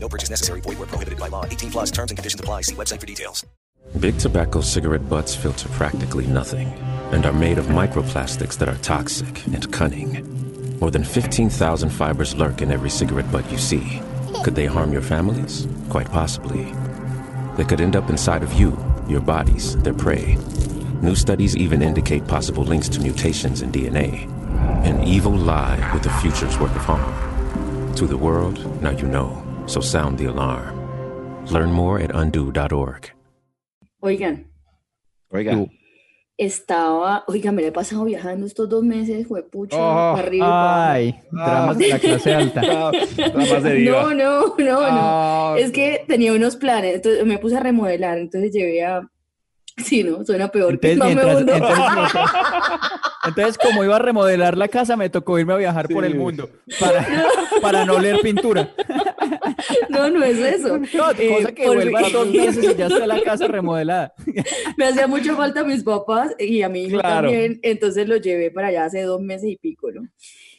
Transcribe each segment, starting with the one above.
No purchase necessary. Void where prohibited by law. 18 plus terms and conditions apply. See website for details. Big tobacco cigarette butts filter practically nothing and are made of microplastics that are toxic and cunning. More than 15,000 fibers lurk in every cigarette butt you see. Could they harm your families? Quite possibly. They could end up inside of you, your bodies, their prey. New studies even indicate possible links to mutations in DNA. An evil lie with a future's worth of harm. To the world, now you know. So sound the alarm. Learn more at undo.org. Oigan, Oiga. estaba, oigan, me la he pasado viajando estos dos meses, juepucha, Oh, para arriba Ay, Ah. dramas de la clase alta. Ah, Ramas de diva. No, no, no, no. Ah, Es que tenía unos planes, entonces me puse a remodelar, entonces llevé a... Sí, no, suena peor que Entonces, no me mientras- hundo. entonces, mientras- entonces, como iba a remodelar la casa, me tocó irme a viajar por el mundo para, para no leer pintura. No, no es eso. No, Eh, cosa que por vuelva mi- dos meses y ya está la casa remodelada. Me hacía mucho falta a mis papás y a mi hijo Claro. también, entonces los llevé para allá hace dos meses y pico, ¿no?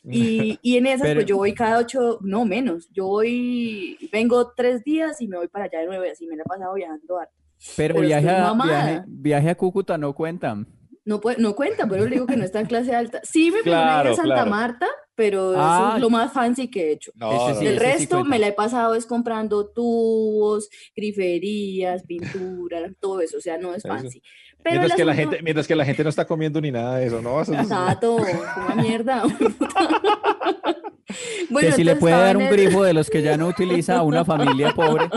Y, y en esas, Pero- pues yo voy cada ocho, no menos, yo voy, vengo tres días y me voy para allá de nuevo y así me la he pasado viajando harto. Pero, Pero viaje, a, viaje, viaje a Cúcuta no cuentan. No, puede, no cuenta, pero le digo que no está en clase alta. Sí me Claro, a Santa claro. Marta, pero eso Ah. es lo más fancy que he hecho. No, Ese sí, El sí resto me la he pasado es comprando tubos, griferías, pinturas, todo eso, o sea, no es Eso. Pero Mientras que, la asunto- gente, mientras que la gente no está comiendo ni nada de eso, ¿no? Eso es- Tato, una mierda. que si le puede dar un el- grifo de los que ya no utiliza a una familia pobre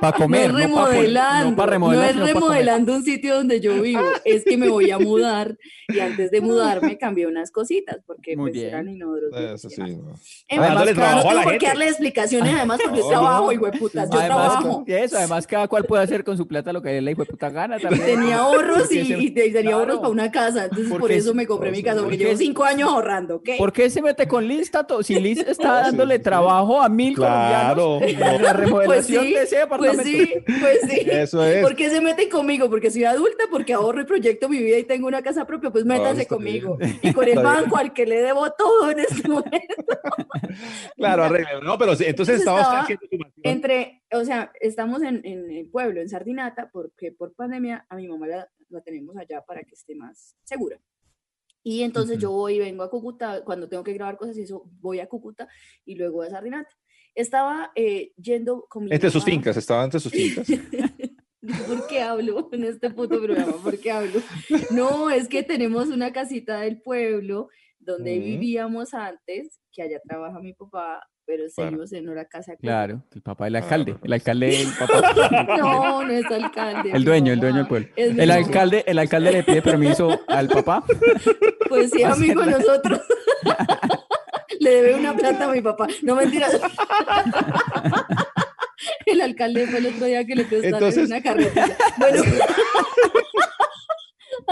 para comer, no es no para remodelando, no para no remodelar, es pa' comer. remodelando un sitio donde yo vivo, es que me voy a mudar y antes de mudarme cambié unas cositas porque Muy pues bien. eran inodoros. Eso y sí, no. Dándole fin, claro, trabajo a no la tengo por qué gente. darle explicaciones además porque yo No, trabajo, no. hijo de putas, yo Además, trabajo. eso, además cada cual puede hacer con su plata lo que le hijo de puta gana también. Tenía ahorros y, se- y ahorros para una casa, entonces por eso es- me compré mi casa, porque llevo cinco años ahorrando, ¿ok? ¿Por qué se mete con Liz, Tato? Si Liz está Sí, dándole trabajo a mil Claro, colombianos en la Pues remodelación sí, de ese pues departamento. sí, pues sí. Eso es. ¿Por qué se meten conmigo? Porque soy adulta, porque ahorro y proyecto mi vida y tengo una casa propia, pues métanse está conmigo. bien. Y con el Está bien. banco al que le debo todo en este momento. Claro, arregla. No, pero sí, entonces Entonces estaba haciendo tu mansión. Entre, o sea, estamos en, en el pueblo, en Sardinata, porque por pandemia a mi mamá la, la tenemos allá para que esté más segura. Y entonces yo voy y vengo a Cúcuta, cuando tengo que grabar cosas y eso, voy a Cúcuta y luego a Sardinata. Estaba eh, yendo con mi Entre sus mamá- fincas, estaba entre sus fincas. ¿Por qué hablo en este puto programa? ¿Por qué hablo? No, es que tenemos una casita del pueblo donde Ujú. vivíamos antes, que allá trabaja mi papá, pero Claro. seguimos en una casa. Claro, el papá del Ah, alcalde, el perfecto. alcalde el papá. No, no es alcalde. El dueño, el dueño del pueblo. El alcalde, el alcalde le pide permiso al papá. Pues sí, amigo nosotros. Le debe una plata a mi papá. No mentiras. El alcalde fue el otro día que le prestaron Entonces- una carretilla. Bueno.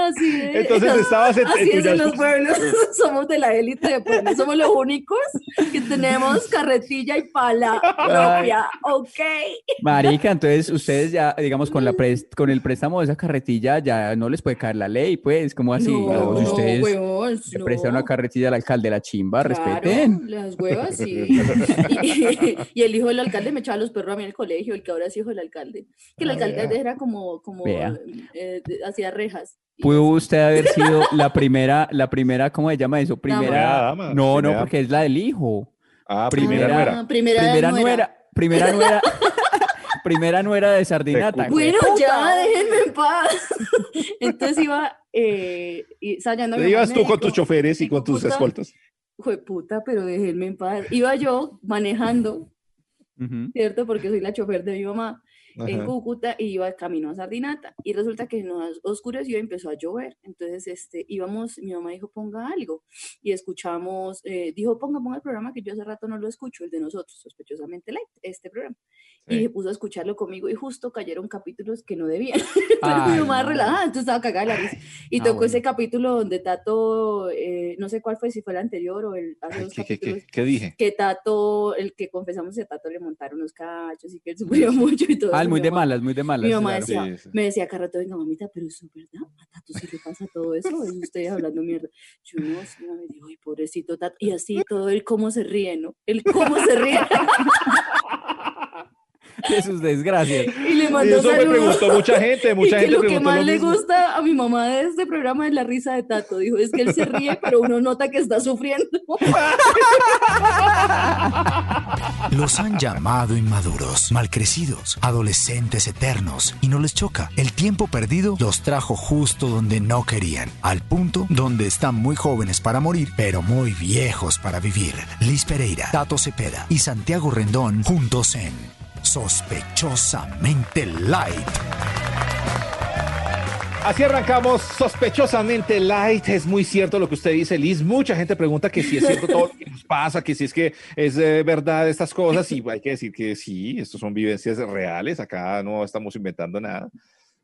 Así es. Entonces estabas en- Así en es en los pueblos. Somos de la élite de pueblos. Somos los únicos que tenemos carretilla y pala propia. Ok. Marica, entonces ustedes ya, digamos, con la con el préstamo de esa carretilla ya no les puede caer la ley, pues, como así? No, si ustedes huevón, le no. prestan una carretilla al alcalde, la chimba, Claro, respeten. Las huevas, sí. Y, y el hijo del alcalde me echaba los perros a mí en el colegio, el que ahora es hijo del alcalde. Que el Ah, alcalde era como, como eh, de- hacía rejas. Y ¿Pudo así. usted haber sido la primera, la primera, ¿cómo se llama eso? Primera. dama, No, no, primera- porque es la del hijo. Ah, primera primera nuera. Primera, Primera nuera. primera nuera, primera nuera de Sardinata. Bueno, ¡Puta! ya, déjenme en paz. Entonces iba eh, y ensayando ibas tú con tus choferes y con tus escoltas. Jueputa, pero déjenme en paz. Iba yo manejando. ¿cierto? Porque soy la chofer de mi mamá. En Ajá. Cúcuta y iba camino a Sardinata. Y resulta que nos oscureció y empezó a llover. Entonces, este, íbamos, mi mamá dijo, ponga algo. Y escuchamos, eh, dijo, ponga, ponga el programa que yo hace rato no lo escucho, el de nosotros, sospechosamente light, este programa. Y Sí. se puso a escucharlo conmigo y justo cayeron capítulos que no debían. Pero mi Ay, mamá no. relajada, entonces estaba cagada la risa. Y Ah, tocó bueno. ese capítulo donde Tato, eh, no sé cuál fue, si fue el anterior o el hace Ay, dos ¿qué, qué, capítulos, qué, qué dije? que Tato, el que confesamos que Tato le montaron unos cachos y que él sufrió mucho y todo Ah, muy de mamá- malas, muy de malas. Mi mamá claro. decía, Sí, sí. me decía cada rato, venga mamita, pero eso es verdad, a Tato sí le pasa todo eso, es usted hablando mierda. Yo no, sí, me dijo, ay, pobrecito Tato, y así todo él cómo se ríe, ¿no? Él cómo se ríe, De sus desgracias. y le Y mandó eso me saludos. preguntó mucha gente, Y mucha que gente lo que más lo le mismo. gusta a mi mamá de este programa es la risa de Tato. Dijo, es que él se ríe, pero uno nota que está sufriendo. Los han llamado inmaduros, malcrecidos, adolescentes eternos, y no les choca. El tiempo perdido los trajo justo donde no querían, al punto donde están muy jóvenes para morir, pero muy viejos para vivir. Liz Pereira, Tato Cepeda y Santiago Rendón juntos en Sospechosamente Light. Así arrancamos sospechosamente light. Es muy cierto lo que usted dice, Liz. Mucha gente pregunta que si es cierto todo lo que nos pasa, que si es que es eh, verdad estas cosas. Y hay que decir que sí, estos son vivencias reales. Acá no estamos inventando nada,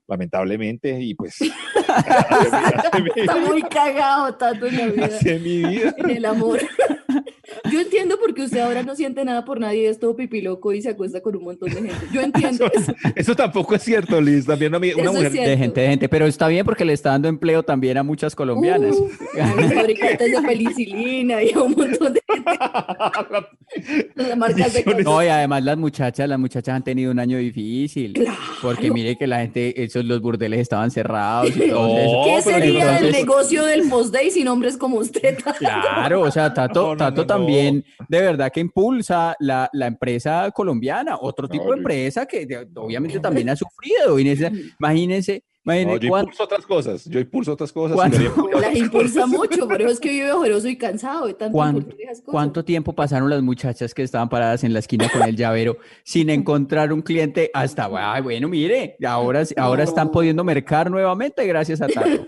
lamentablemente. Y pues, Está muy cagado Tato en la vida. en el amor. Yo entiendo porque usted ahora no siente nada por nadie, es todo pipiloco y se acuesta con un montón de gente. Yo entiendo eso. Eso tampoco es cierto, Liz. También una, una mujer. De gente, de gente. Pero está bien porque le está dando empleo también a muchas colombianas. Uh, a los fabricantes de penicilina y a un montón de gente. Las marcas de. No, y además las muchachas, las muchachas han tenido un año difícil. Porque mire que la gente, esos los burdeles estaban cerrados y todo. ¿Qué sería entonces- negocio del post-day sin hombres como usted? Claro, o sea, Tato, No, no, Tato no, no. También de verdad que impulsa la, la empresa colombiana, otro tipo de empresa que obviamente también ha sufrido. Imagínense, No, yo impulso otras cosas. Yo impulso otras cosas. ¿Cuánto? Las impulsa mucho, por eso es que vive ojeroso y cansado de tanto ¿Cuán- impulsar esas cosas. ¿Cuánto tiempo pasaron las muchachas que estaban paradas en la esquina con el llavero sin encontrar un cliente? Hasta, ay, bueno, mire, ahora, ahora están pudiendo mercar nuevamente gracias a Tato.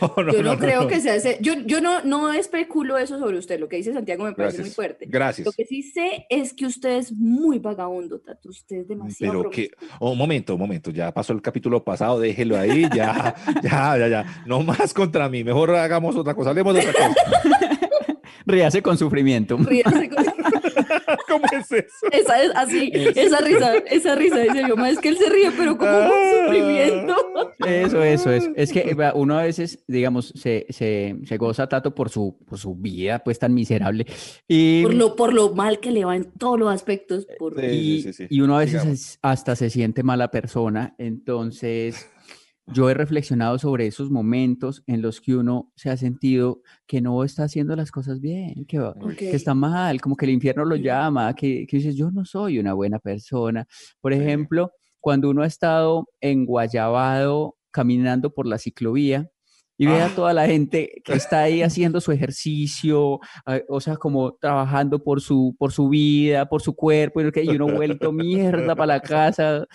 No, no, Yo no, no, creo no. que sea ese. Yo, yo no, no especulo eso sobre usted. Lo que dice Santiago me parece muy fuerte. Gracias. Lo que sí sé es que usted es muy vagabundo, Tato. Usted es demasiado. Pero que, oh, un momento, un momento, ya pasó el capítulo pasado, déjelo ahí, ya, ya, ya, ya, no más contra mí, mejor hagamos otra cosa, hablemos de otra cosa. Ríase con sufrimiento. Ríase con- ¿Cómo es eso? Esa es así, esa risa, esa risa. Dice yo, "Ma, es que él se ríe, pero como con Ah. sufrimiento. Eso, eso, eso. Es que uno a veces, digamos, se, se, se goza Tato por su, por su vida, pues tan miserable. Y, Por lo, por lo mal que le va en todos los aspectos. Por... Sí, y, sí, sí. y uno a veces Digamos. hasta se siente mala persona. Entonces, yo he reflexionado sobre esos momentos en los que uno se ha sentido que no está haciendo las cosas bien, que, está mal, como que el infierno lo llama, que, que dices, yo no soy una buena persona. Por ejemplo, cuando uno ha estado en Guayabado caminando por la ciclovía y ve a Ah. toda la gente que está ahí haciendo su ejercicio, ah, o sea, como trabajando por su, por su vida, por su cuerpo, y uno vuelto mierda para la casa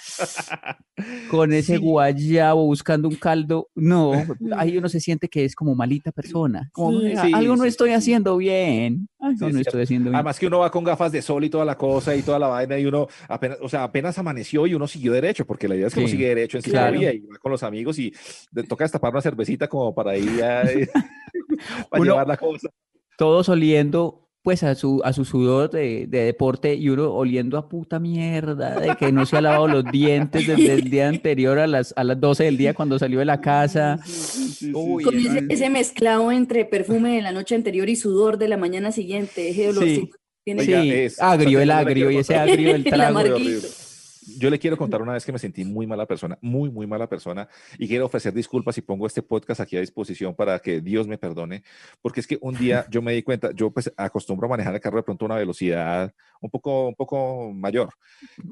con ese Sí. guayabo buscando un caldo. No, ahí uno se siente que es como malita persona, como Sí. "Ah, Sí, algo no estoy haciendo bien, no es estoy cierto. haciendo bien. Además que uno va con gafas de sol y toda la cosa y toda la vaina y uno apenas, o sea, apenas amaneció y uno siguió derecho, porque la idea es que uno Sí, sigue derecho en claro. ciclovía y va con los amigos y le toca destapar una cervecita como para ir a, para Uno- llevar la cosa. todos oliendo pues a su, a su sudor de, de deporte y uno oliendo a puta mierda de que no se ha lavado los dientes desde el día anterior a las, a las 12 del día cuando salió de la casa. Uy, Con ese, ese mezclado entre perfume de la noche anterior y sudor de la mañana siguiente, ese olorcito que tiene Sí, Oiga, es- agrio, el agrio y ese agrio del El trago. Yo le quiero contar una vez que me sentí muy mala persona, muy, muy mala persona, y quiero ofrecer disculpas y pongo este podcast aquí a disposición para que Dios me perdone, porque es que un día yo me di cuenta, yo pues acostumbro a manejar el carro de pronto a una velocidad un poco, un poco mayor,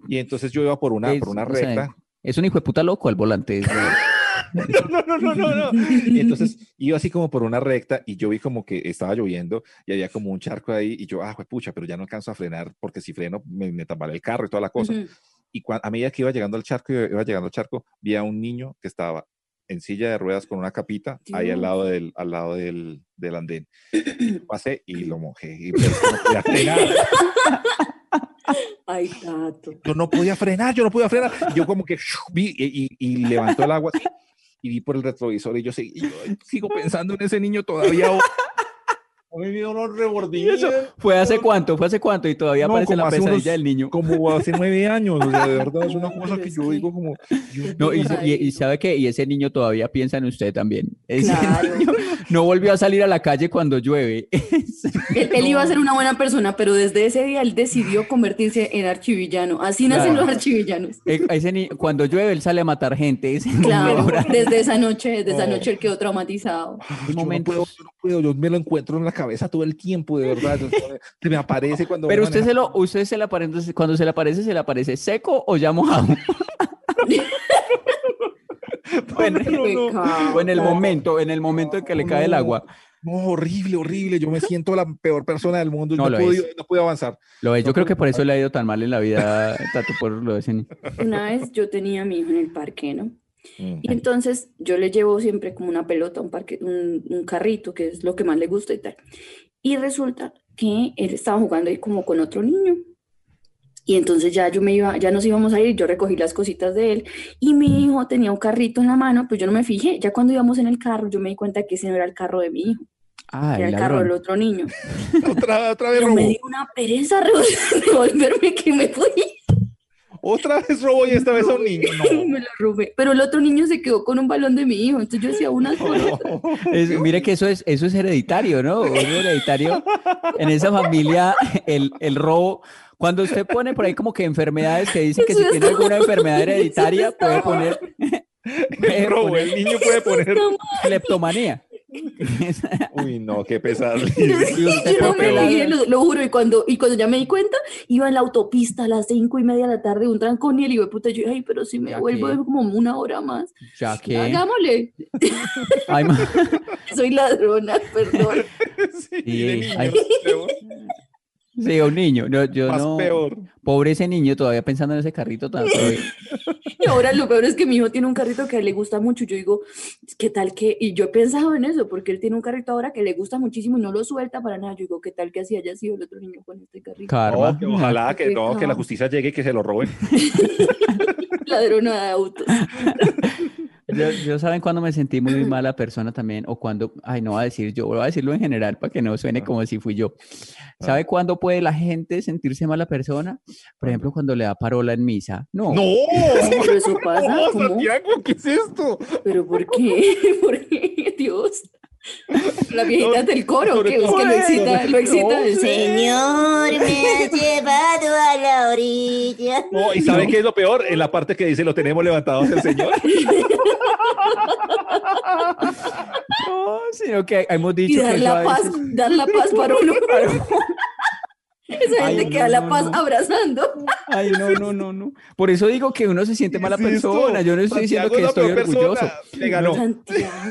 y entonces yo iba por una, Es- por una o sea, recta, Es un hijo de puta loco al volante. es- no, no, no, no, no. Y entonces iba así como por una recta y yo vi como que estaba lloviendo y había como un charco ahí y yo, ah, pucha, pero ya no alcanzo a frenar porque si freno me, me el carro y toda la cosa. Ujú. Y a medida que iba llegando al charco, iba llegando al charco, vi a un niño que estaba en silla de ruedas con una capita ahí al lado del, al lado del, del andén. Pasé y lo mojé. Y pero no podía. Ay, Tato. Yo no podía frenar, yo no podía frenar. Yo como que vi y, y, y levantó el agua y vi por el retrovisor y yo, seguí- y yo sigo pensando en ese niño todavía. Me dio unos ¿Y rebordillos. fue hace cuánto? ¿Fue hace cuánto? Y todavía No, aparece la pesadilla unos- del niño. Como hace nueve años, o sea, de verdad es una cosa que yo digo como... No, y, mío. y- y sabe que y ese niño todavía piensa en usted también. Ese Claro. niño no volvió a salir a la calle cuando llueve. Él, él iba a ser una buena persona, pero desde ese día él decidió convertirse en archivillano. Así nacen Claro. los archivillanos. Eh, ese ni- cuando llueve él sale a matar gente. Ese niño Claro, ahora- desde esa noche, desde esa No. noche él quedó traumatizado. Ay, yo no momentos. puedo, yo no puedo, yo me lo encuentro en la cabeza todo el tiempo, de verdad. se me aparece cuando... Pero usted se lo, usted se le aparece, cuando se le aparece, se le aparece seco o ya mojado. o, en, No, en el momento, en el momento en que le cae el agua. No, horrible, horrible. Yo me siento la peor persona del mundo. No No, lo puedo, es. no puedo avanzar. Lo es, yo No creo que por eso le ha ido tan mal en la vida, Tato, por lo de. Una vez yo tenía a mi hijo en el parque, ¿no? Mm. Y entonces yo le llevo siempre como una pelota, un parque, un, un carrito, que es lo que más le gusta y tal. Y resulta que él estaba jugando ahí como con otro niño. Y entonces ya yo me iba, ya nos íbamos a ir, yo recogí las cositas de él y mi hijo tenía un carrito en la mano, pues yo no me fijé. Ya cuando íbamos en el carro, yo me di cuenta que ese no era el carro de mi hijo, Ah, era el carro del otro niño. Otra, otra vez me dio una pereza re- devolverme que me fui. Otra vez robó y esta vez a un niño. Me lo robé. Pero el otro niño se quedó con un balón de mi hijo, entonces yo decía unas por otras. Es- mire que eso es, eso es hereditario, ¿no? Es hereditario. En esa familia, el, el robo. Cuando usted pone por ahí como que enfermedades que dicen que si tiene alguna enfermedad hereditaria, puede poner puede Robó, poner el niño puede poner. cleptomanía. Uy, no, qué pesado. Yo, me lo, lo juro, y cuando, y cuando ya me di cuenta, iba en la autopista a las cinco y media de la tarde, un trancón, y el hijo de puta, yo, ay, pero si me ¿Ya vuelvo como una hora más. Ya que. Hagámosle, Ay, ma- soy ladrona, perdón. Sí, Sí, de niño, ay. más peor. Sí, un niño. No, yo Más no. peor. Pobre ese niño todavía pensando en ese carrito tan. Y ahora lo peor es que mi hijo tiene un carrito que a él le gusta mucho. Yo digo, ¿qué tal que? Y yo he pensado en eso, porque él tiene un carrito ahora que le gusta muchísimo y no lo suelta para nada. Yo digo, ¿qué tal que así haya sido el otro niño con este carrito? Karma. No, que ojalá que, no, que la justicia llegue y que se lo roben. Ladrona de autos. Yo, yo saben cuando me sentí muy mala persona también, o cuando, ay, no voy a decir yo, voy a decirlo en general para que no suene Ah. como si fui yo. ¿Sabe cuándo puede la gente sentirse mala persona? Por ejemplo, cuando le da parola en misa. No. ¡No! Pero eso pasa, No, ¿cómo? Santiago, ¿qué es esto? ¿Pero por qué? ¿Por qué? Dios. La viejita No, del coro, que es que lo excita, lo excita. No, el Señor, me has llevado a la orilla. No, ¿y saben qué es lo peor? En la parte que dice lo tenemos levantados el Señor. No, sino que hemos Y dicho que dar a la paz, veces- dar la paz para uno. Esa Ay, gente no, que da no, la paz no. abrazando. Ay, no, no, no, no. Por eso digo que uno se siente mala ¿Qué persona. Yo no estoy diciendo que estoy orgulloso.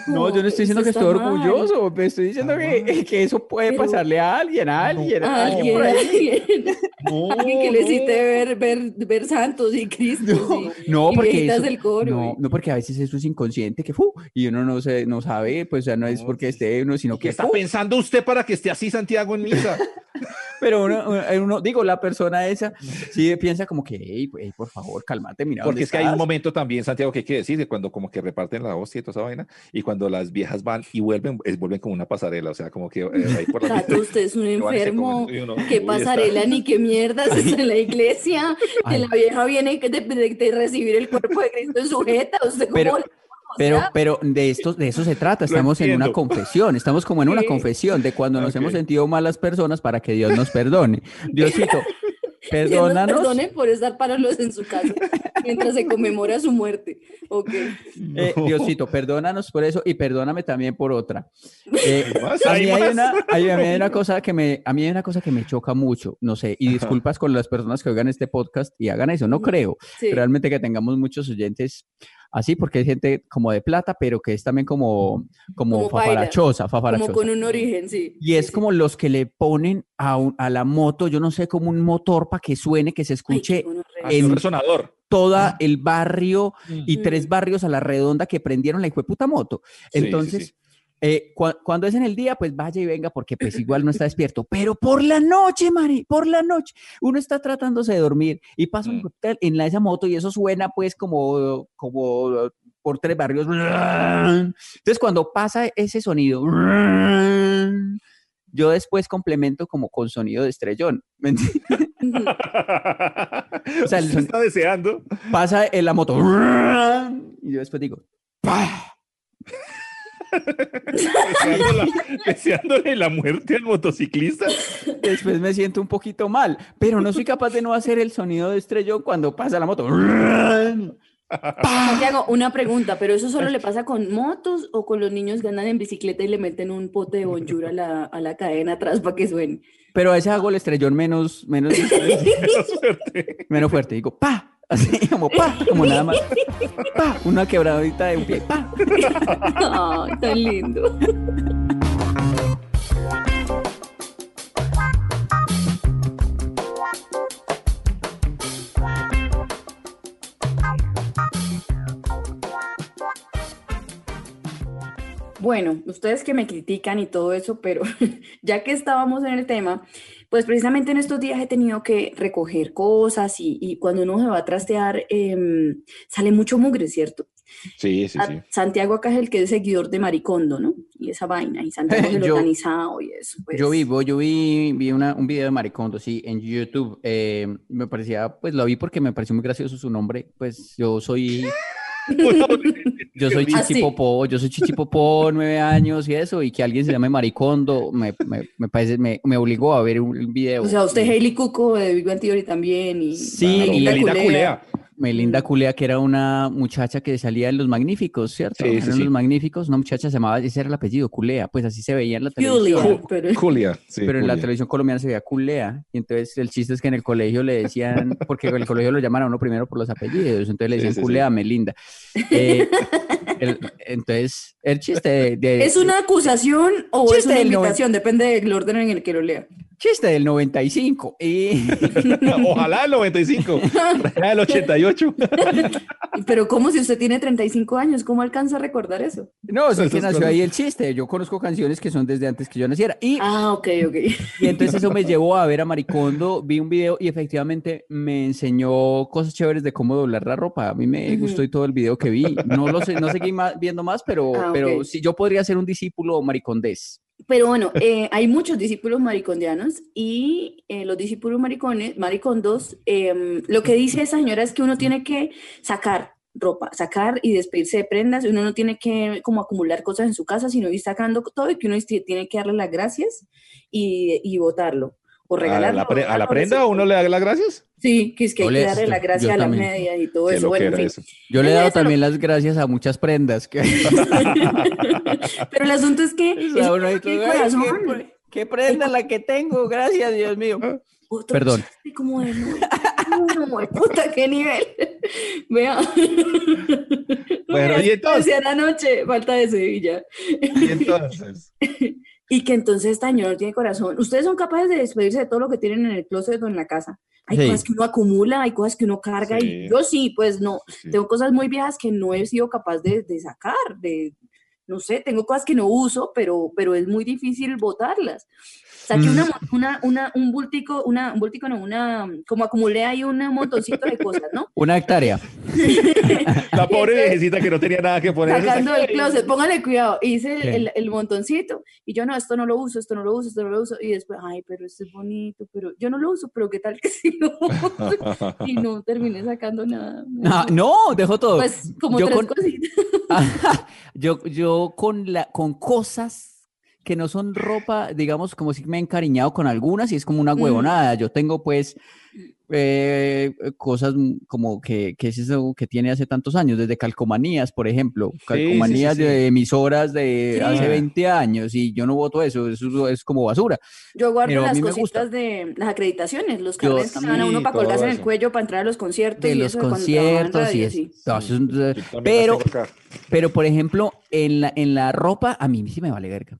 No, yo no estoy diciendo que estoy está mal. orgulloso. me Estoy diciendo que, que eso puede Pero- pasarle a alguien, a alguien, a alguien Alguien, por ahí. alguien, No, alguien que le no. hiciste ver, ver, ver santos y Cristos y, No, y porque viejitas eso- del coro. no, no, porque a veces eso es inconsciente, que fu, y uno no se, no sabe, pues sea, no es porque esté uno, sino ¿Qué que está fu, pensando usted para que esté así Santiago en misa? pero uno, uno- uno- digo, la persona esa sí piensa como que, hey, hey, por favor, cálmate, mira, Porque ¿dónde es que hay un estás?". momento también, Santiago, que hay que decir, que cuando como que reparten la hostia y toda esa vaina, y cuando las viejas van y vuelven, es, vuelven como una pasarela, o sea, como que eh, ahí por la Tato, usted es un enfermo. uno, ¿Qué pasarela está- ni qué mierdas es en la iglesia? Que Ay. la vieja viene de, de- de recibir el cuerpo de Cristo en su jeta. ¿Usted cómo Pero- le- o Pero, sea, pero de esto, de eso se trata. Estamos en una confesión. Estamos como en una confesión de cuando nos hemos Ok. sentido malas personas para que Dios nos perdone. Diosito, Dios nos perdónanos. perdone por estar parados en su casa mientras se conmemora su muerte. Ok. Eh, Diosito, perdónanos por eso y perdóname también por otra. Eh, a, ¿Hay mí hay una, hay- a mí hay una cosa que me, a mí hay una cosa que me choca mucho, no sé, y disculpas con las personas que oigan este podcast y hagan eso, no creo Sí. realmente que tengamos muchos oyentes. Así, porque hay gente como de plata, pero que es también como, como, Como fafarachosa, Como con un origen, sí. Y es Sí, sí. como los que le ponen a, un- a la moto, yo no sé, como un motor para que suene, que se escuche. Así un en- resonador. toda el barrio y Mm. tres barrios a la redonda que prendieron la puta moto. Sí, sí, Entonces, sí. Eh, cua- cuando es en el día, pues vaya y venga, porque pues igual no está despierto. Pero por la noche, Mari, por la noche, uno está tratándose de dormir y pasa un Mm. cóctel en la, esa moto y eso suena pues como, como por tres barrios. Entonces, cuando pasa ese sonido, yo después complemento como con sonido de estrellón. ¿me entiendes? o sea, el está deseando. Pasa en la moto y yo después digo, ¡pah! Deseándole la muerte al motociclista. Después me siento un poquito mal, pero no soy capaz de no hacer el sonido de estrellón cuando pasa la moto. Santiago, una pregunta, pero eso solo le pasa con motos o con los niños que andan en bicicleta y le meten un pote de bonjour a la, a la cadena atrás para que suene. Pero a veces hago el estrellón menos, menos, Menos suerte. menos fuerte. Digo, pa, así como pa, como nada más. Pa, una quebradita de un pie, pa. Ay, tan lindo. Bueno, ustedes que me critican y todo eso, pero ya que estábamos en el tema, pues precisamente en estos días he tenido que recoger cosas y, y cuando uno se va a trastear em, sale mucho mugre, ¿cierto? Sí, sí, A- sí. Santiago acá es el que es seguidor de Maricondo, ¿no? Y esa vaina, y Santiago es el Yo- organizado y eso. Pues. Yo vi, yo vi, vi una- un video de Maricondo, sí, en YouTube. eh, me parecía, pues lo vi porque me pareció muy gracioso su nombre. Pues yo soy, yo soy. Chichipopó, yo soy Chichipopó, nueve años y eso, y que alguien se llame Maricondo, me, me, me parece, me, me obligó a ver un, video. O sea, usted Hailey Cuco de Big Bang Theory también y Sí, Claro, y Culea. Culea. Melinda. Culea, que era una muchacha que salía en Los Magníficos, ¿cierto? Sí, sí, Eran sí. Los Magníficos, una muchacha se llamaba, ese era el apellido, Culea, pues así se veía en la Julia, televisión. pero- Julia. sí, pero en la Julia. televisión colombiana se veía Culea. Y entonces el chiste es que en el colegio le decían, porque en el colegio lo llaman a uno primero por los apellidos, entonces le decían sí, sí. Culea a Melinda. Eh, el- entonces, el chiste de, de- ¿Es una acusación o Chiste es una invitación? Depende del orden en el que lo lea. Chiste del 95. Y Ojalá el 95. Ojalá el 88. Pero ¿cómo si usted tiene 35 años? ¿Cómo alcanza a recordar eso? no, es Esas que nació cosas. ahí el chiste. Yo conozco canciones que son desde antes que yo naciera. Y Ah, ok, ok. Y entonces eso me llevó a ver a Maricondo, vi un video y efectivamente me enseñó cosas chéveres de cómo doblar la ropa. A mí me gustó y todo el video que vi. No lo sé, no seguí más, viendo más, pero, Ah, pero sí, yo podría ser un discípulo maricondés. Pero bueno, eh, hay muchos discípulos maricondianos y eh, los discípulos maricones, maricondos, em, lo que dice esa señora es que uno tiene que sacar ropa, sacar y despedirse de prendas, uno no tiene que como acumular cosas en su casa, sino ir sacando todo y que uno ti- tiene que darle las gracias y, y botarlo o ¿A regalarlo. la, pre- a la prenda uno le da las gracias? Sí, que es que hay Yo que le- darle la yo- gracia yo a las medias y todo eso. Bueno, en fin. eso. Yo le he dado Eso también las gracias a muchas prendas. Que... Pero el asunto es que O sea, eso uno ahí tiene todo, "Ay, corazón. qué, pre- qué prenda la que tengo, gracias Dios mío. Otro Perdón. como de no, puta, qué nivel. Vea. Bueno, y entonces- la noche, falta de Sevilla. Y entonces. Y que entonces esta señora tiene corazón. Ustedes son capaces de despedirse de todo lo que tienen en el closet o en la casa. Hay Sí. cosas que uno acumula, hay cosas que uno carga Sí. y yo sí, pues no. Sí. Tengo cosas muy viejas que no he sido capaz de, de sacar, de, no sé, tengo cosas que no uso, pero, pero es muy difícil botarlas. Saqué una, Mm. una, una, un bultico, una, un bultico no, una, como acumulé ahí un montoncito de cosas, ¿no? Una hectárea. La pobre viejecita que no tenía nada que poner. Sacando del closet, póngale cuidado. Hice el, el, el montoncito y yo no, esto no lo uso, esto no lo uso, esto no lo uso. Y después, ay, pero esto es bonito, pero yo no lo uso, pero qué tal que sí lo uso. Y no terminé sacando nada. Ah, no, dejó todo. Pues como Yo tres con- cositas. Yo, yo con, la, con cosas que no son ropa, digamos, como si me he encariñado con algunas y es como una Mm. huevonada. Yo tengo pues eh, cosas mm, como que, que es eso que tiene hace tantos años, desde calcomanías, por ejemplo, sí, calcomanías sí. de emisoras de Sí. hace Ah. 20 años y yo no voto eso, eso es como basura. Yo guardo Pero las cositas de las acreditaciones, los Yo carnets que me dan a uno sí, para colgarse en el cuello para entrar a los conciertos De y los eso conciertos y radio, es- sí. no, eso es pero, pero por ejemplo, en la, en la ropa, a mí sí me vale verga.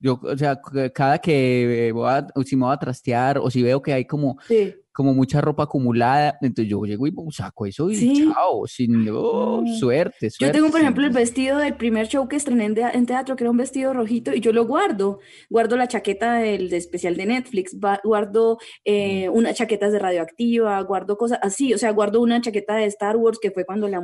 Yo, o sea, cada que eh, voy a, si me voy a trastear o si veo que hay como, Sí. Como mucha ropa acumulada, entonces yo llego y saco eso y Sí. chao, sin oh, No. suerte, Yo suerte. tengo, por sí. ejemplo, el vestido del primer show que estrené en, de- en teatro, que era un vestido rojito, y yo lo guardo. Guardo la chaqueta del de especial de Netflix, va- guardo eh, unas chaquetas de radioactiva, guardo cosas así, o sea, guardo una chaqueta de Star Wars, que fue cuando la,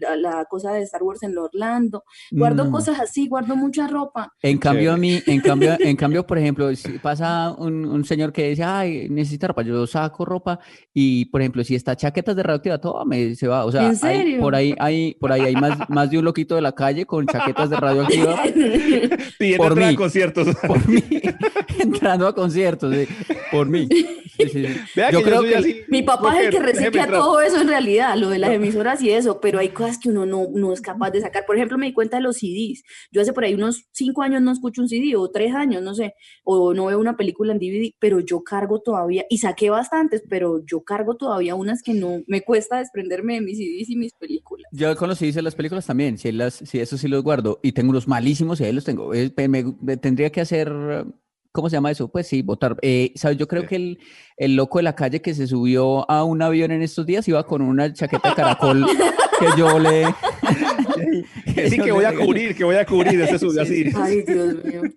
la, la cosa de Star Wars en Orlando. Guardo Mm. cosas así, guardo mucha ropa. En cambio, a Chévere. mí, en cambio, en cambio, por ejemplo, si pasa un, un señor que dice, ay, necesita ropa, yo saco ropa y, por ejemplo, si está chaquetas de radioactiva, todo me se va. O sea, ¿En hay- por ahí hay, por ahí hay más, más de un loquito de la calle con chaquetas de radioactiva Pidiendo por entrar a mí. conciertos. por mí, entrando a conciertos, sí, por mí. Sí, sí, sí. Vea Yo que creo que así, Mi papá es el que recicla todo eso en realidad, lo de las emisoras y eso, pero hay cosas que uno no, no es capaz de sacar. Por ejemplo, me di cuenta de los CDs. Yo hace por ahí unos cinco años no escucho un CD, o tres años, no sé, o no veo una película en DVD, pero yo cargo todavía, y saqué bastantes, pero yo cargo todavía unas que no, me cuesta desprenderme de mis CDs y mis películas. Yo con los CDs de las películas también, si, las, si eso sí los guardo, y tengo unos malísimos y ahí los tengo. Eh, me- me tendría que hacer, ¿cómo se llama eso? Pues sí, votar. Eh, ¿sabes? Yo creo Sí. que el, el loco de la calle que se subió a un avión en estos días iba con una chaqueta de caracol que yo le... Sí, que voy a cubrir, que voy a cubrir. Ese subió así. Ay, Dios mío.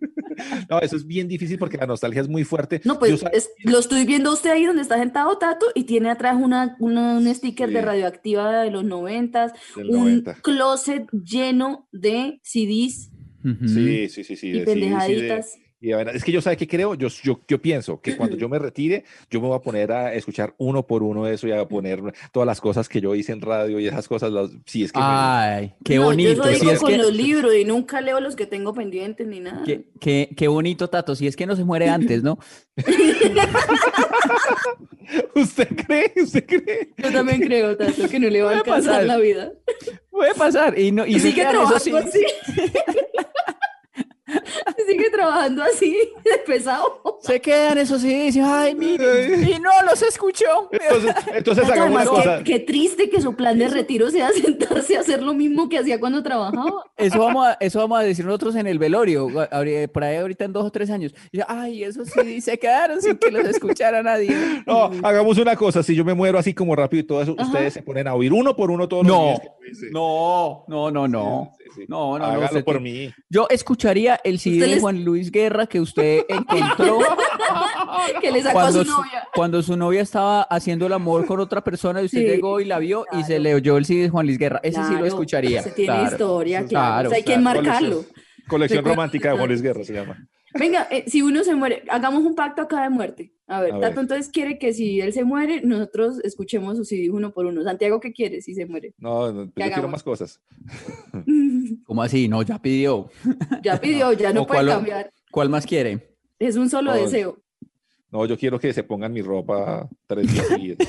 No, eso es bien difícil porque la nostalgia es muy fuerte. No, pues es- lo estoy viendo usted ahí donde está sentado, Tato, y tiene atrás una, una- un sticker de radioactiva de los noventas, Del un 90. closet lleno de CDs Ujú. Sí, sí, sí, sí. y de- sí, sí, de- pendejaditas. Y es que yo sabe qué creo, yo, yo, yo pienso que cuando yo me retire, yo me voy a poner a escuchar uno por uno eso y a poner todas las cosas que yo hice en radio y esas cosas, las, sí, es que me- Ay, qué No, bonito. Yo sí, es con que- los libros y nunca leo los que tengo pendientes ni nada. Qué, qué- qué bonito, Tato. Si es que no se muere antes, ¿no? ¿Usted cree? ¿Usted cree? Yo también creo, Tato, que no le va a alcanzar pasar. la vida. Puede pasar. Y, no, y Y sigue trabajando sí. así. sigue trabajando así, de pesado. Se quedan eso sí. Dicen, ay, mire. Y no los escuchó. Entonces, entonces hagamos una cosa. qué, qué triste que su plan de retiro sea sentarse a hacer lo mismo que hacía cuando trabajaba. Eso vamos, a, eso vamos a decir nosotros en el velorio, por ahí ahorita en dos o tres años. Y yo, ay, eso sí, se quedaron sin que los escuchara nadie. No, hagamos una cosa. Si yo me muero así como rápido y todo eso, Ajá. ustedes se ponen a oír uno por uno todos No, los días que no, no, no, no. Sí, sí. No, no, no, Hágalo usted por mí. Yo escucharía el CD de les- Juan Luis Guerra que usted encontró que le sacó a cuando su su, novia. cuando su novia estaba haciendo el amor con otra persona y usted Sí, llegó y la vio y se le oyó el CD de Juan Luis Guerra. Ese sí lo Claro, escucharía. ese tiene claro. historia, claro. Claro, O sea, hay que claro, enmarcarlo. Colección, colección romántica de Juan. Luis Guerra se llama. Venga, eh, si uno se muere, hagamos un pacto acá de muerte. A ver, A Tato ver. entonces quiere que si él se muere, nosotros escuchemos su CD uno por uno. Santiago, ¿qué quiere si se muere? No, no, yo quiero más cosas. ¿Cómo así? No, ya pidió. ya pidió, ya no ¿O puede cuál cambiar. ¿Cuál más quiere? Es un solo deseo. No, yo quiero que se pongan mi ropa tres días seguidos.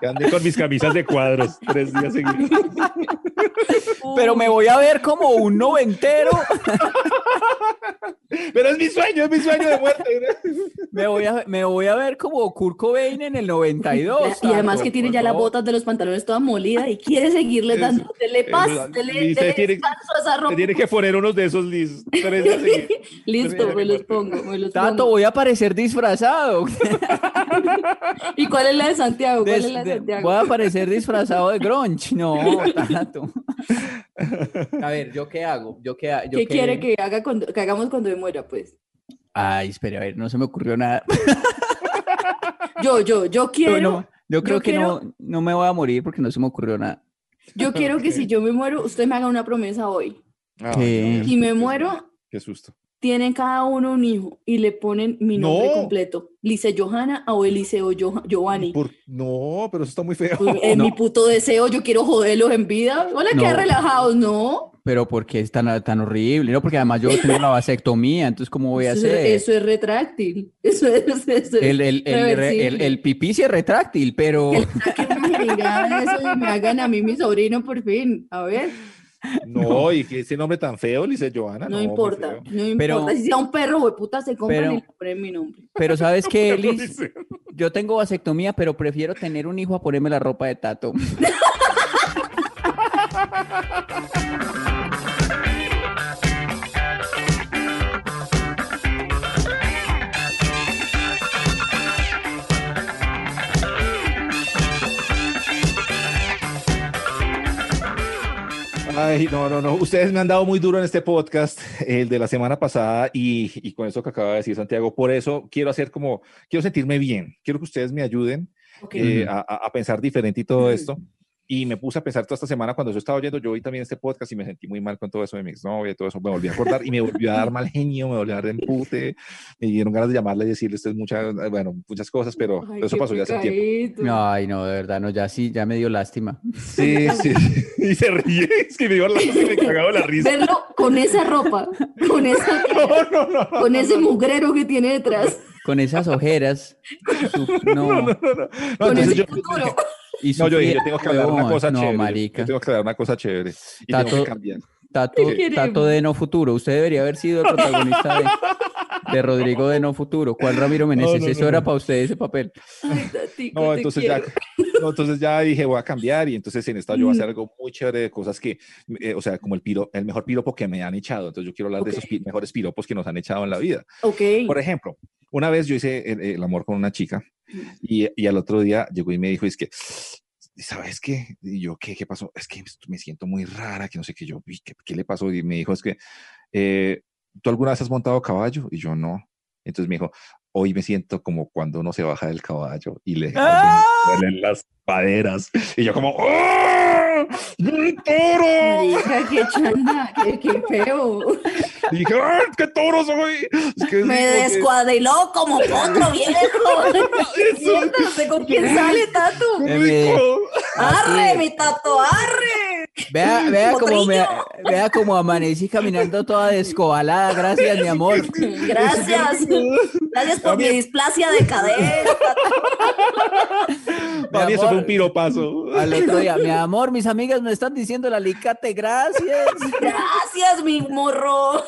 que ande con mis camisas de cuadros tres días seguidos. Pero me voy a ver como un noventero. Pero es mi sueño, es mi sueño de muerte. Me voy a, me voy a ver como Kurt Cobain en el 92. y además que tiene ya las botas de los pantalones todas molidas y quiere seguirle Eso, dando, dele paz, eso, dele, dele tiene- a esa ropa. Tiene que poner unos de esos seguidos. Listo, me los pongo, me los Tato, pongo. voy a aparecer disfrazado. ¿Y cuál es la de Santiago? ¿Cuál es la de de- Santiago? voy a aparecer disfrazado de grunge. No, Tato. A ver, ¿yo qué hago? ¿Yo qué, ha- yo ¿Qué quiere que, haga cuando, que hagamos cuando me muera? Pues Ay, espere, a ver, no se me ocurrió nada. yo, yo, yo quiero, no- yo creo que quiero- no, no me voy a morir porque no se me ocurrió nada. yo quiero que si yo me muero, usted me haga una promesa hoy. Dios, Si me muero, Qué susto. Tienen cada uno un hijo y le ponen mi nombre No. completo. Lice Johanna o Eliseo Jo- Giovanni. Por- No, pero eso está muy feo. Pues, en No. mi puto deseo, yo quiero joderlos en vida. Hola, No. qué relajados, ¿no? Pero ¿por qué es tan, tan horrible? No, porque además yo tengo la vasectomía, entonces ¿cómo voy a Eso, hacer? es- eso es retráctil. Eso es, eso es el, el, el, re- el, reversible. el pipí sí es retráctil, pero Que una jeringa, eso y me hagan a mí mi sobrino por fin. A ver, No, y que ese nombre tan feo, le dice Joana. no, muy importa, no importa. Pero- si sea un perro, de puta, se compran pero- y le ponen mi nombre. pero ¿sabes qué, Liz? Yo tengo vasectomía, pero prefiero tener un hijo a ponerme la ropa de tato. Ay, no, no, no. Ustedes me han dado muy duro en este podcast, el de la semana pasada, y, y con eso que acaba de decir Santiago. Por eso quiero hacer como, quiero sentirme bien. Quiero que ustedes me ayuden Ok. eh, a, a- pensar diferente y todo Ujú. esto. Y me puse a pensar toda esta semana cuando yo estaba oyendo, yo oí también este podcast y me sentí muy mal con todo eso de mi exnovia y todo eso. Me volví a acordar y me volvió a dar mal genio, me volvió a dar de empute. Me dieron ganas de llamarle y decirle usted muchas, bueno, muchas cosas, pero Ay, eso pasó ya hace tiempo. Ay, no, de verdad, no, ya sí, ya me dio lástima. Sí, sí. Y se ríe, es que me dio la, me cagaba la risa. Verlo con esa ropa, con, esa, No, no, no. con ese mugrero que tiene detrás, Con esas ojeras. su- no, No, no, no. no. No, con ese yo, futuro. Y no, yo dije, yo tengo que hablar una cosa No, chévere. marica. Yo tengo que hablar una cosa chévere. Y tengo Tato- que cambiar. Tato. Tato de No Futuro. Usted debería haber sido el protagonista de, de Rodrigo de No Futuro. ¿Cuál Ramiro Meneses? No, no, Eso no, era no. para usted ese papel. Ay, Tatico, No, te entonces ya, quiero. No, entonces ya dije, voy a cambiar y entonces en esta yo voy a hacer Mm. algo muy chévere de cosas que, eh, o sea, como el, piro, el mejor piropo que me han echado. Entonces yo quiero hablar de esos pi- mejores piropos que nos han echado en la vida. Ok. Por ejemplo, una vez yo hice el, el amor con una chica y, y al otro día llegó y me dijo, es que, ¿sabes qué? Y yo, ¿qué, qué pasó? Es que me siento muy rara, que no sé qué yo ¿qué, qué le pasó? Y me dijo, es que, eh, ¿tú alguna vez has montado caballo? Y yo, no. Entonces me dijo, hoy me siento como cuando uno se baja del caballo y le ¡Ah! duelen las paderas. Y yo como, ¡Oh! ¡Un toro! Qué chanda, qué, qué feo. Y dije, ¡ay, qué toro soy! Es que es Me que- descuadriló como potro viejo. Sé con quién sale, Tato. Eh, me- ¡Arre, mi tato, arre! Vea, vea cómo me, vea cómo amanecí caminando toda descobalada. Gracias, mi amor. Gracias. Gracias por mi displasia de cadera. Para mí Mi eso fue un piropazo. Al otro día, mi amor, mis amigas me están diciendo el alicate, gracias. Gracias, mi morro.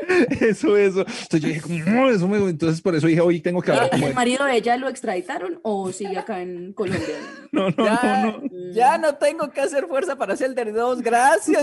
Eso, eso. Entonces yo dije, como, "No, eso me... Entonces por eso dije, hoy tengo que hablar. ¿El marido de ella lo extraditaron o sigue acá en Colombia? No, no, Ya, no, no. ya no tengo que hacer fuerza para hacer el de dos, gracias.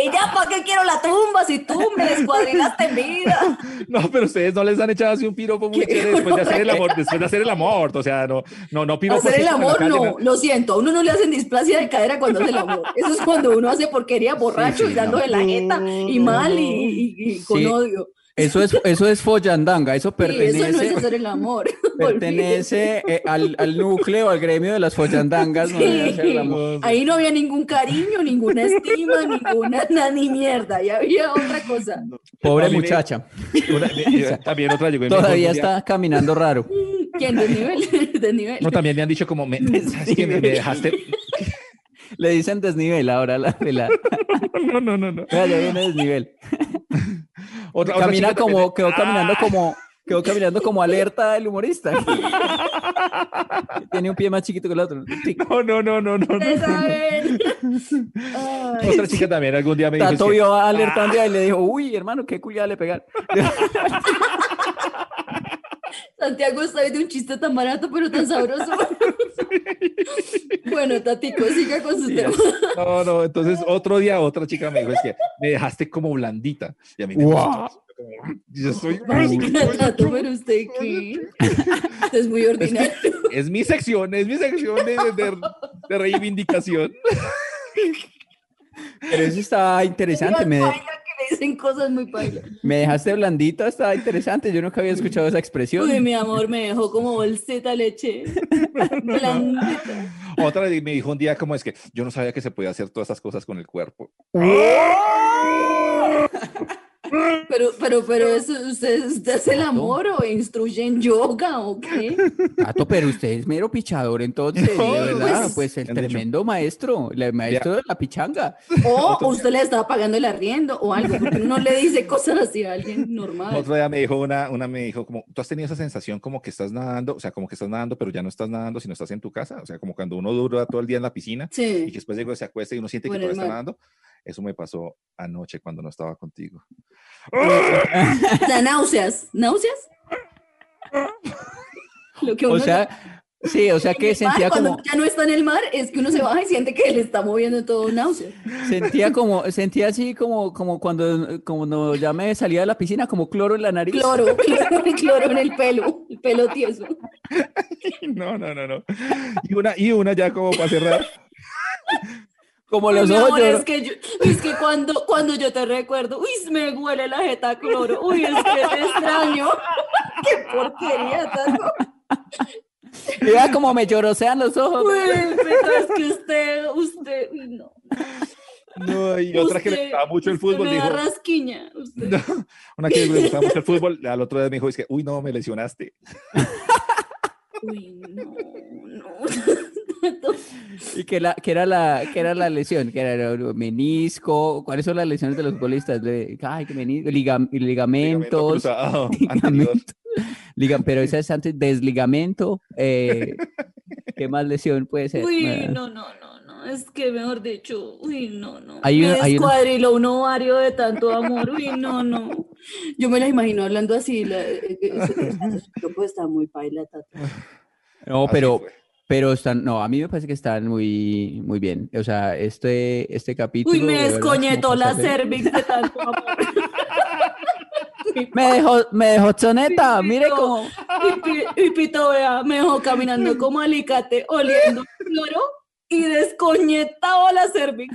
Y ya, ¿para qué quiero la tumba si tú me descuadrilaste en vida? No, pero ustedes no les han echado así un piropo muy chévere después de hacer el amor, después de hacer el amor. O sea, no, no, no piropo. Hacer el amor, calle, no, lo siento, a uno no le hacen displasia de cadera cuando hace el amor. Eso es cuando uno hace porquería borracho sí, y dándole no. la jeta y mal y, y- y con Sí. odio. Eso es, eso es follandanga, eso Sí, eso no es pertenece, hacer el amor. pertenece eh, al, al núcleo, al gremio de las follandangas. no debe hacer el amor. Ahí no había ningún cariño, ninguna estima, ninguna nada, ni mierda. Ya había otra cosa. Pobre me- muchacha, Una- me- también otra llegó todavía está caminando raro. ¿Quién? ¿Desnivel? ¿Desnivel? No, también me han dicho como, me, ¿sabes qué? Me, me dejaste... Le dicen desnivel ahora a la pelada. No, no, no, no. Vea, ya viene desnivel. Otra, otra Camina también- como, quedó caminando Ah, como, quedó caminando como alerta el humorista. Tiene un pie más chiquito que el otro. Tic. No, no, no, no, no. no. Otra chica también algún día me dijo... Tato vio alertando y le dijo, uy, hermano, qué culiada le pegar. Santiago está de un chiste tan barato pero tan sabroso. bueno, Tatico, siga con su tema. No, no, entonces otro día otra chica me dijo, es que me dejaste como blandita. Y a mí me. Como, Yo soy... Tato, pero usted qué. Es muy ordinario. Es mi sección, es mi sección de, de- de reivindicación. Pero eso está interesante. Me, que dicen cosas muy pailas. me dejaste blandita, está interesante. Yo nunca había escuchado esa expresión. Uy, mi amor, me dejó como bolseta leche. Blandita. Otra me dijo un día como es que yo no sabía que se podía hacer todas esas cosas con el cuerpo. Pero, pero, pero eso, ¿usted, usted hace el amor o instruye en yoga o qué? Tato, pero usted es mero pichador, entonces, No, de verdad, pues, pues el tremendo maestro, el maestro de la pichanga. O usted le estaba pagando el arriendo o algo, porque uno no le dice cosas así a alguien normal. Otro día me dijo una, una me dijo como, tú has tenido esa sensación como que estás nadando, o sea, como que estás nadando, pero ya no estás nadando, sino estás en tu casa, o sea, como cuando uno dura todo el día en la piscina y que Sí. después llega, se acuesta y uno siente que todavía está nadando. Eso me pasó anoche cuando no estaba contigo. O sea, náuseas. ¿Náuseas? Lo que O uno sea, sí, o sea que mar, sentía cuando como, ya no está en el mar, es que uno se baja y siente que le está moviendo todo náuseas. sentía como, sentía así como, como cuando, como ya me salía de la piscina, como cloro en la nariz. Cloro, cloro, cloro en el pelo, el pelo tieso. No, no, no, no. Y una, y una ya como para cerrar. Como los ojos amor, es que, yo- es que cuando, cuando yo te recuerdo, uy, me huele la jeta a cloro, uy, es que te extraño. Qué porquería, tanto. Vea como me llorosean los ojos. Uy, pero es que usted, usted, uy, no. No, y otra que le gustaba mucho el fútbol me da dijo, rasquiña. usted. No, una que le gustaba mucho el fútbol, al otro día me dijo, es que, uy, no, me lesionaste. Uy, no, no. Y que, la, que, era la, que era la lesión, que era el menisco. ¿Cuáles son las lesiones de los futbolistas? Ay, que menisco, ligam- Ligamento ligamentos. cruzado ligamento, liga- pero esa es antes, desligamento. eh, ¿Qué más lesión puede ser? Uy, Eh, no, no, no, no. Es que mejor dicho, uy, no, no. Hay me una- hay una- descuadriló un ovario de tanto amor. Uy, no, no. Yo me la imagino hablando así. La, eh, eh, grupo está muy paila, tata. No, Así pero, fue. Pero están, no, a mí me parece que están muy, muy bien. O sea, este, este capítulo. Uy, me descoñetó la cervix de tanto amor. Me dejó, me dejó choneta, mire cómo. Y, y Pito, vea, me dejó caminando como alicate, oliendo cloro y descoñetado la cervix.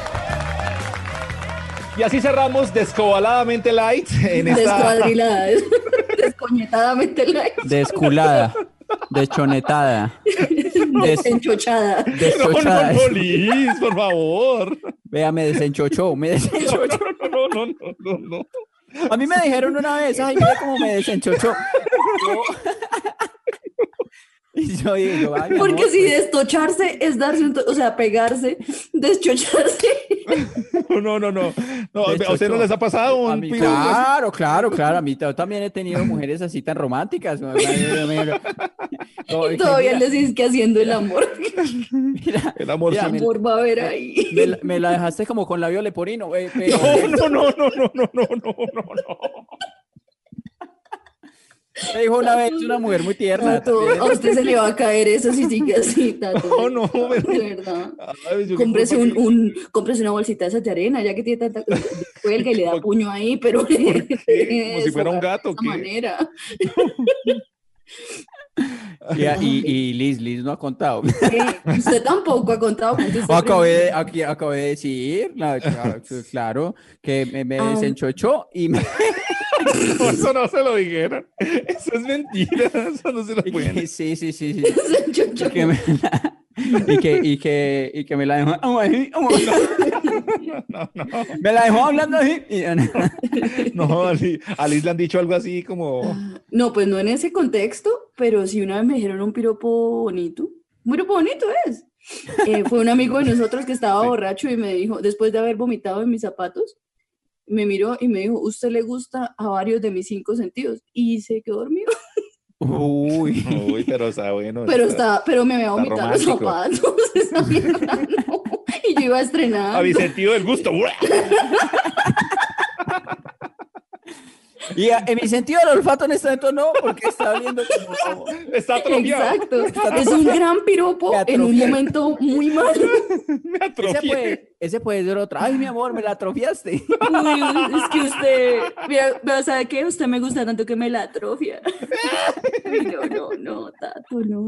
Y así cerramos Descobaladamente Light en esta... Descuadrilada, descoñetadamente la Desculada, deschonetada, des- enchochada. No, deschochada. no, no, Liz, por favor. Vea, me desenchochó, me desenchochó. No, no, no, no, no, no. A mí me dijeron una vez, ay, mira cómo me desenchochó. Yo- Y yo digo, ay, Porque amor, si pues, destocharse es darse, un to- o sea, pegarse, deschocharse. No, no, no, no. ¿A usted no les ha pasado a un mí, claro, claro, claro. A mí yo también he tenido mujeres así tan románticas. No, Y todavía les dices que haciendo el amor. mira, El amor Mira, sí. me- amor va a haber ahí. me, la- me la dejaste como con labio leporino. eh, pero- No, no, no, no, no, no, no, no, no. Me dijo una vez una mujer muy tierna. Tato, a usted se le va a caer eso si sigue así, Tato. No, no, pero- De verdad. Ay, Cómprese un, un, cómprese una bolsita de esas de arena, ya que tiene tanta cuelga y le da puño ahí, pero? Como si fuera un gato, De manera. Y, y, y Liz, Liz no ha contado. Eh, Usted tampoco ha contado con sus Acabé de, aquí, acabé de decir, la- claro, claro, que me, me Ah. desenchochó y me, eso no se lo dijeron. Eso es mentira. Eso no se lo pueden sí, sí, sí, sí. Y que me la, y que, y que, y que me la dejó, No, no. me la dejó hablando así. y- No, a Liz, le han dicho algo así como. No, pues no en ese contexto, pero sí una vez me dijeron un piropo bonito. Piropo bonito es. Eh, fue un amigo de nosotros que estaba Sí. borracho y me dijo, después de haber vomitado en mis zapatos, me miró y me dijo, usted le gusta a varios de mis cinco sentidos. Y se quedó dormido. Uy. Uy, pero está bueno. Pero, está- estaba, pero me había está vomitado los zapatos. esa mierda, no. Y yo iba a estrenar. A mi sentido del gusto. Y a- en mi sentido del olfato en este momento no, porque está oliendo como... Está atrofiado. Exacto. Es un gran piropo en un momento muy malo. Me Ese atrofié. fue, ese puede ser otro. Ay, mi amor, me la atrofiaste. Uy, es que usted, ¿sabe qué? Usted me gusta tanto que me la atrofia. No, no, no, Tato, no.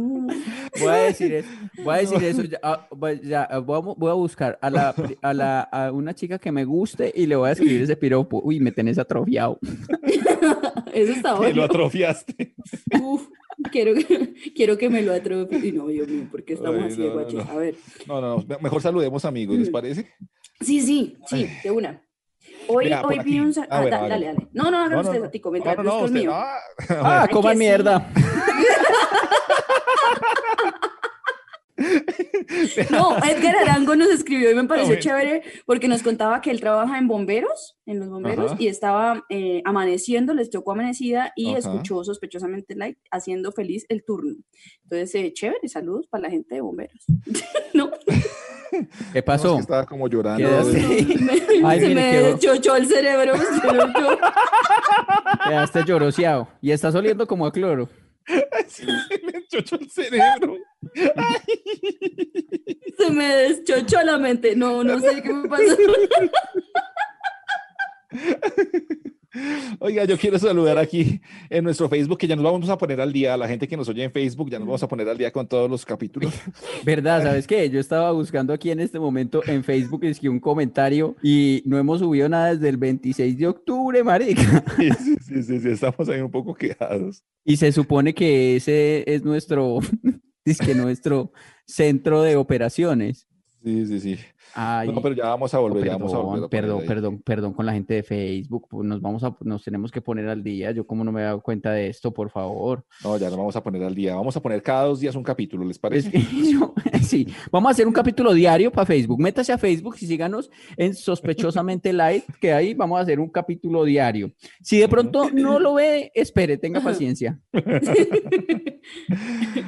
Voy a decir eso. Voy a decir eso. Ya, ah, ya, ah, voy a, voy a buscar a, la, a, la, a una chica que me guste y le voy a escribir ese piropo. Uy, me tenés atrofiado. Eso está Que lo bueno. atrofiaste. Uf, quiero, que- quiero que me lo. Y no, Dios mío, ¿por qué estamos Ay, así de no, no, guaches? no. A ver. No, no, no. Mejor saludemos amigos, ¿les parece? Sí, sí, sí, de una. Hoy, por hoy vi un... Ah, Ah, bueno, da- hágale. dale, dale. No, no, hágalo No, no, usted, No, mientras no, no, usted. Ah, coman que sí. No, Edgar Arango nos escribió y me pareció chévere porque nos contaba que él trabaja en bomberos, en los bomberos, Ajá. y estaba eh, amaneciendo, les tocó amanecida y Ajá. escuchó sospechosamente light haciendo feliz el turno. Entonces, eh, chévere, saludos para la gente de bomberos. ¿No? ¿Qué No, es pasó? que estaba como llorando. Me- Ay, se mire, me quedó- deschochó el cerebro. Quedaste lloroseado. Y estás oliendo como a cloro. Sí, se me enchochó el cerebro. Se me deschochó la mente. No, no sé qué me pasó. Oiga, yo quiero saludar aquí en nuestro Facebook, que ya nos vamos a poner al día, a la gente que nos oye en Facebook, ya nos vamos a poner al día con todos los capítulos. ¿Verdad? ¿Sabes qué? Yo estaba buscando aquí en este momento en Facebook, es que un comentario y no hemos subido nada desde el 26 de octubre, marica. Sí, sí, sí, sí, sí, estamos ahí un poco quejados. Y se supone que ese es nuestro, que nuestro centro de operaciones. Sí, sí, sí. Ay, No, pero ya vamos a volver, ya vamos a volver. perdón, a perdón, perdón, perdón con la gente de Facebook. pues Nos vamos a, nos tenemos que poner al día. Yo como no me he dado cuenta de esto, por favor. No, ya nos vamos a poner al día. Vamos a poner cada dos días un capítulo, ¿les Es parece? sí, vamos a hacer un capítulo diario para Facebook. Métase a Facebook y síganos en Sospechosamente Light, que ahí vamos a hacer un capítulo diario. Si de pronto no lo ve, espere, tenga paciencia.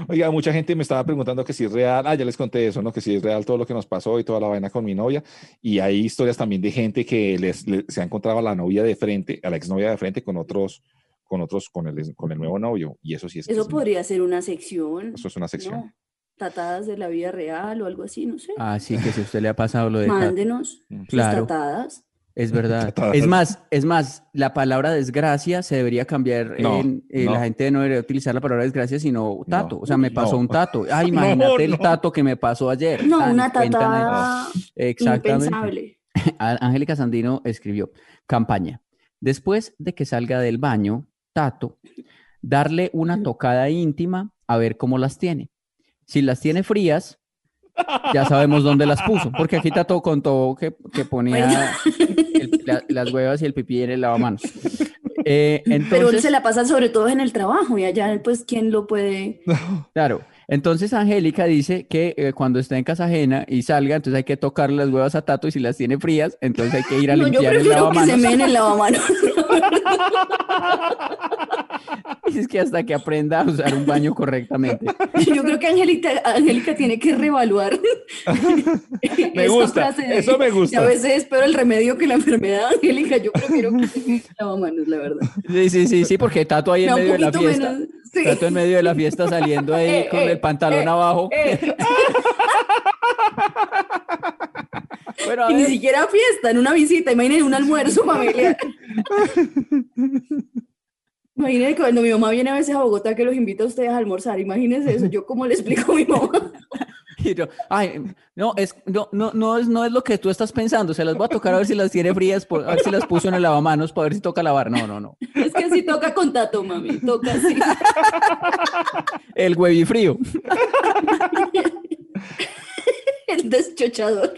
Oiga, mucha gente me estaba preguntando que si es real. Ah, ya les conté eso, ¿no? Que si es real todo lo que nos pasó y toda la vaina con mi novia. Y hay historias también de gente que les, le- se ha encontrado a la novia de frente, a la exnovia de frente con otros, con otros, con el, con el nuevo novio. Y eso sí es. Eso es- podría ser una sección. Eso es una sección. ¿no? Tatadas de la vida real o algo así, no sé. Así que si a usted le ha pasado lo de... Mándenos sus Claro. tatadas. Es verdad. Es más, es más, la palabra desgracia se debería cambiar. No, en- eh, no. La gente no debería utilizar la palabra desgracia, sino tato. O sea, me pasó no. un tato. Ay, No, imagínate el no. tato que me pasó ayer. No, Tan una tatada Exactamente. impensable. Angélica Sandino escribió, campaña. Después de que salga del baño, Tato, darle una tocada íntima a ver cómo las tiene. Si las tiene frías, ya sabemos dónde las puso, porque aquí Tato contó que, que ponía el- la- las huevas y el pipí en el lavamanos. Eh, Pero él entonces, se la pasa sobre todo en el trabajo y allá, pues, ¿quién lo puede? claro, entonces Angélica dice que eh, cuando esté en casa ajena y salga, entonces hay que tocar las huevas a Tato y si las tiene frías, entonces hay que ir a No, yo limpiar el prefiero que se lavamanos. el lavamanos. Es que hasta que aprenda a usar un baño correctamente. Yo creo que Angélica, Angélica tiene que reevaluar. Me gusta, de eso me gusta. A veces espero el remedio que la enfermedad, Angélica. Yo prefiero que se el lavamanos, la verdad. Sí, sí, sí, sí, porque Tato ahí Me en medio de la fiesta. menos. Sí. Tato en medio de la fiesta saliendo ahí Eh, con eh, el pantalón eh, abajo. Bueno, y ni siquiera fiesta, en una visita, imagínense un almuerzo familiar. Imagínense cuando mi mamá viene a veces a Bogotá que los invita a ustedes a almorzar, imagínense eso, yo cómo le explico a mi mamá. Y yo, ay, no, es, no, no, no, es, no es lo que tú estás pensando. Se las voy a tocar a ver si las tiene frías, por- a ver si las puso en el lavamanos para ver si toca lavar. No, no, no. Es que así toca con tato, mami, toca así. El huevifrío. El deschochador.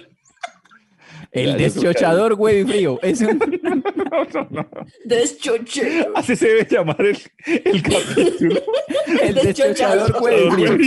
El Ya, deschochador huevifrío. Es un- Deschochador. Así se debe llamar el, el capítulo. el deschochador huevifrío.